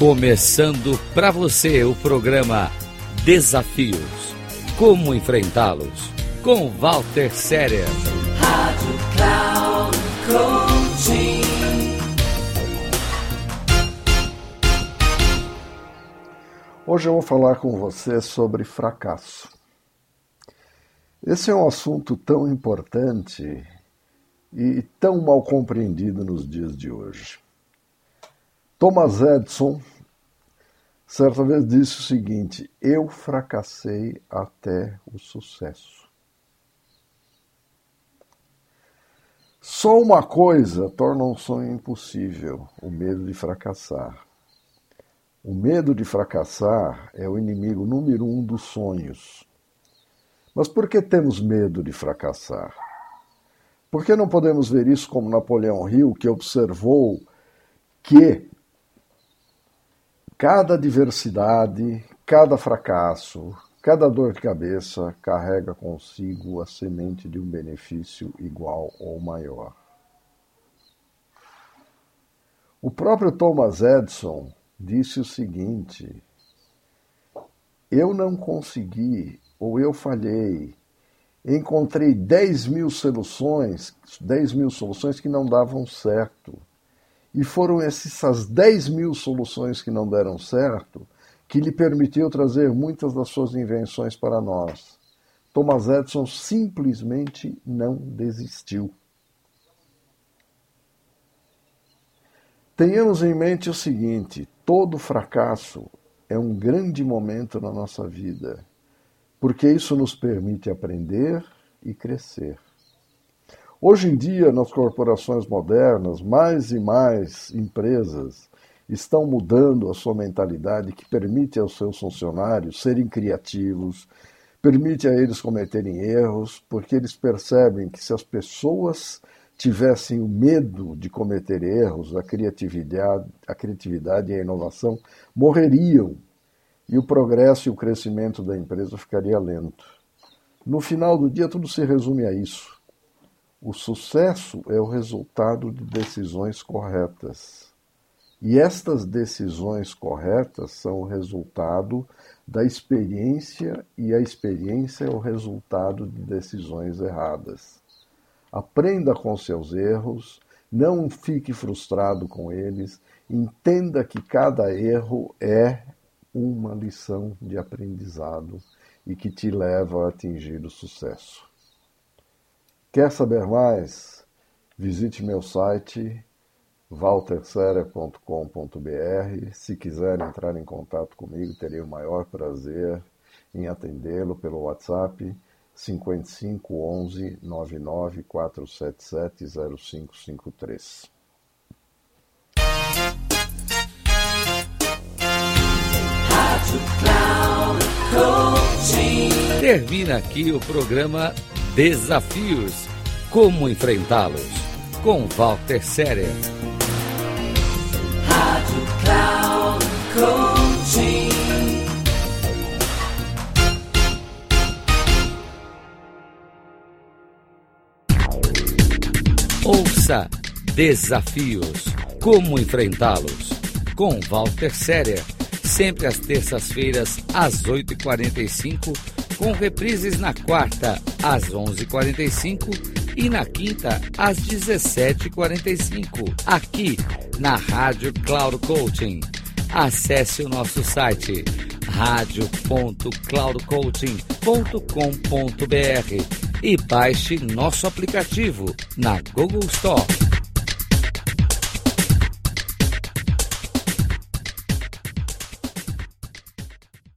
Começando para você o programa Desafios. Como enfrentá-los? Com Walter Séria. Rádio Cloud Coaching. Hoje eu vou falar com você sobre fracasso. Esse é um assunto tão importante e tão mal compreendido nos dias de hoje. Thomas Edison certa vez disse o seguinte: Eu fracassei até o sucesso. Só uma coisa torna um sonho impossível: o medo de fracassar. O medo de fracassar é o inimigo número um dos sonhos. Mas por que temos medo de fracassar? Por que não podemos ver isso como Napoleão Hill, que observou que Cada adversidade, cada fracasso, cada dor de cabeça carrega consigo a semente de um benefício igual ou maior. O próprio Thomas Edison disse o seguinte: Eu não consegui, ou eu falhei, encontrei 10 mil soluções, 10 mil soluções que não davam certo. E foram essas 10 mil soluções que não deram certo que lhe permitiu trazer muitas das suas invenções para nós. Thomas Edison simplesmente não desistiu. Tenhamos em mente o seguinte: todo fracasso é um grande momento na nossa vida, porque isso nos permite aprender e crescer. Hoje em dia, nas corporações modernas, mais e mais empresas estão mudando a sua mentalidade que permite aos seus funcionários serem criativos, permite a eles cometerem erros, porque eles percebem que se as pessoas tivessem o medo de cometer erros, a criatividade, a criatividade e a inovação morreriam e o progresso e o crescimento da empresa ficaria lento. No final do dia, tudo se resume a isso. O sucesso é o resultado de decisões corretas. E estas decisões corretas são o resultado da experiência, e a experiência é o resultado de decisões erradas. Aprenda com seus erros, não fique frustrado com eles, entenda que cada erro é uma lição de aprendizado e que te leva a atingir o sucesso. Quer saber mais? Visite meu site walterserer.com.br. Se quiser entrar em contato comigo, terei o maior prazer em atendê-lo pelo WhatsApp 55 11 99 477 0553. Termina aqui o programa Desafios. Como enfrentá-los? Com Walter Séria. Rádio Cloud Coaching. Ouça Desafios. Como enfrentá-los? Com Walter Séria. Sempre às terças-feiras, às 8h45 com reprises na quarta às 11:45 e na quinta às 17:45, aqui na Rádio Cloud Coaching. Acesse o nosso site radio.cloudcoaching.com.br e baixe nosso aplicativo na Google Store.